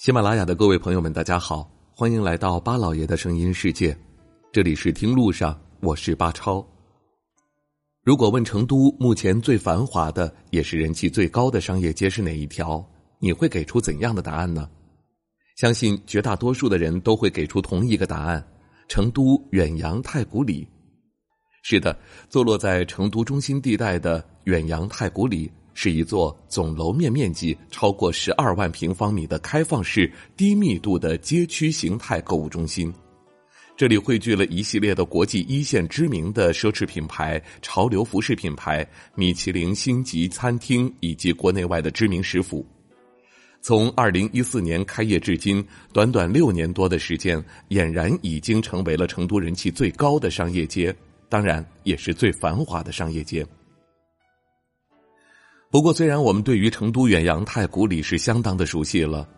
喜马拉雅的各位朋友们，大家好，欢迎来到巴老爷的声音世界，这里是听路上，我是巴超。如果问成都目前最繁华的，也是人气最高的商业街是哪一条，你会给出怎样的答案呢？相信绝大多数的人都会给出同一个答案：成都远洋太古里。是的，坐落在成都中心地带的远洋太古里。是一座总楼面面积超过十二万平方米的开放式低密度的街区形态购物中心，这里汇聚了一系列的国际一线知名的奢侈品牌、潮流服饰品牌、米其林星级餐厅以及国内外的知名食府。从二零一四年开业至今，短短六年多的时间，俨然已经成为了成都人气最高的商业街，当然也是最繁华的商业街。不过，虽然我们对于成都远洋太古里是相当的熟悉了，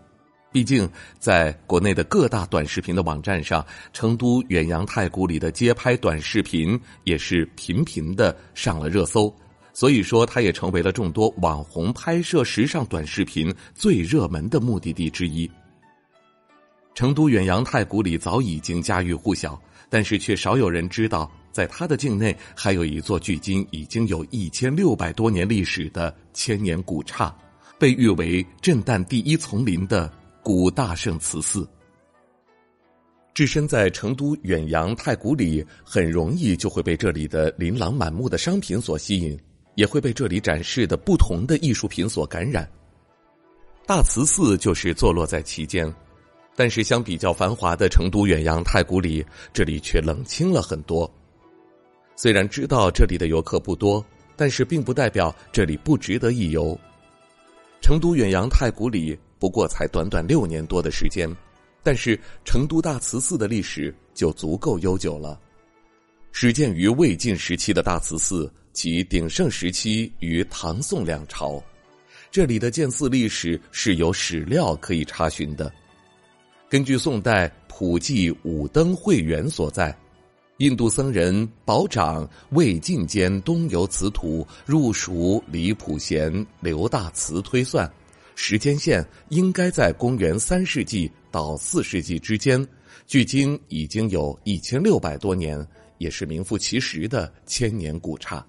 毕竟在国内的各大短视频的网站上，成都远洋太古里的街拍短视频也是频频的上了热搜，所以说它也成为了众多网红拍摄时尚短视频最热门的目的地之一。成都远洋太古里早已经家喻户晓，但是却少有人知道。在他的境内，还有一座距今已经有一千六百多年历史的千年古刹，被誉为震旦第一丛林的古大圣慈寺。置身在成都远洋太古里，很容易就会被这里的琳琅满目的商品所吸引，也会被这里展示的不同的艺术品所感染。大慈寺就是坐落在其间，但是相比较繁华的成都远洋太古里，这里却冷清了很多。虽然知道这里的游客不多，但是并不代表这里不值得一游。成都远洋太古里不过才短短六年多的时间，但是成都大慈寺的历史就足够悠久了。始建于魏晋时期的大慈寺，其鼎盛时期于唐宋两朝。这里的建寺历史是有史料可以查询的。根据宋代普济五灯会元所在。印度僧人宝长魏晋间东游此土，入蜀李普贤刘大慈推算，时间线应该在公元三世纪到四世纪之间，距今已经有一千六百多年，也是名副其实的千年古刹。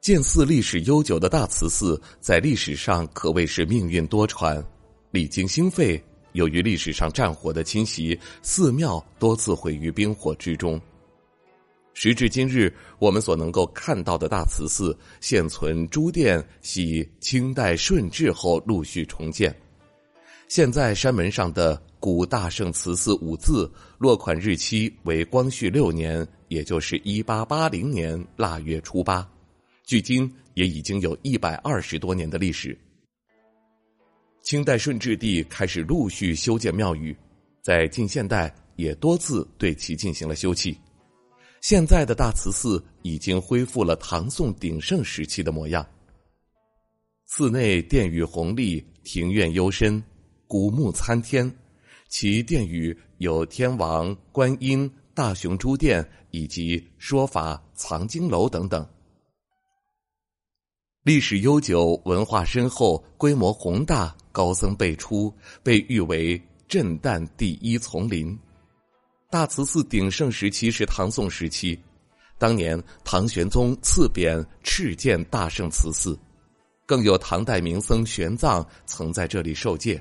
建寺历史悠久的大慈寺，在历史上可谓是命运多舛，历经兴废。由于历史上战火的侵袭，寺庙多次毁于冰火之中。时至今日，我们所能够看到的大慈寺现存诸殿系清代顺治后陆续重建。现在山门上的“古大圣慈寺”五字，落款日期为光绪六年，也就是一八八零年腊月初八，距今也已经有一百二十多年的历史。清代顺治帝开始陆续修建庙宇，在近现代也多次对其进行了修葺。现在的大慈寺已经恢复了唐宋鼎盛时期的模样。寺内殿宇宏丽，庭院幽深，古木参天，其殿宇有天王、观音、大雄诸殿以及说法藏经楼等等。历史悠久，文化深厚，规模宏大，高僧辈出，被誉为震旦第一丛林。大慈寺鼎盛时期是唐宋时期，当年唐玄宗赐匾敕建大圣慈寺，更有唐代名僧玄奘曾在这里受戒。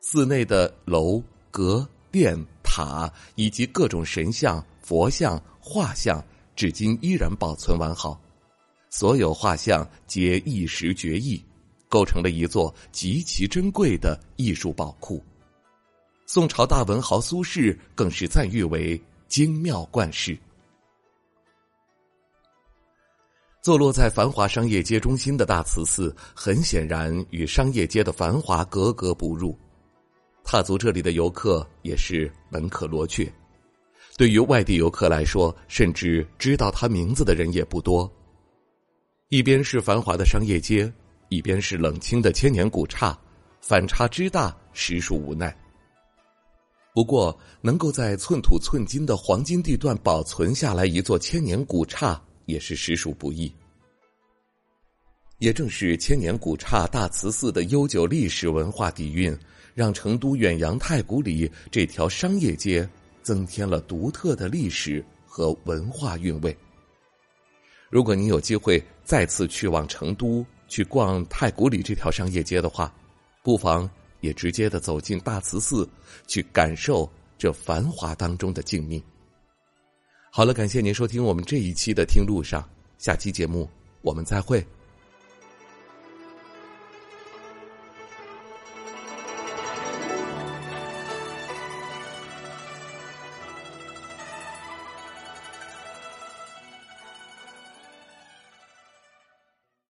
寺内的楼阁殿塔以及各种神像、佛像、画像，至今依然保存完好。所有画像皆一时绝艺，构成了一座极其珍贵的艺术宝库。宋朝大文豪苏轼更是赞誉为精妙冠世。坐落在繁华商业街中心的大慈寺，很显然与商业街的繁华格格不入。踏足这里的游客也是门可罗雀，对于外地游客来说，甚至知道他名字的人也不多。一边是繁华的商业街，一边是冷清的千年古刹，反差之大，实属无奈。不过，能够在寸土寸金的黄金地段保存下来一座千年古刹，也是实属不易。也正是千年古刹大慈寺的悠久历史文化底蕴，让成都远洋太古里这条商业街增添了独特的历史和文化韵味。如果你有机会再次去往成都，去逛太古里这条商业街的话，不妨也直接的走进大慈寺，去感受这繁华当中的静谧。好了，感谢您收听我们这一期的听路上，下期节目我们再会。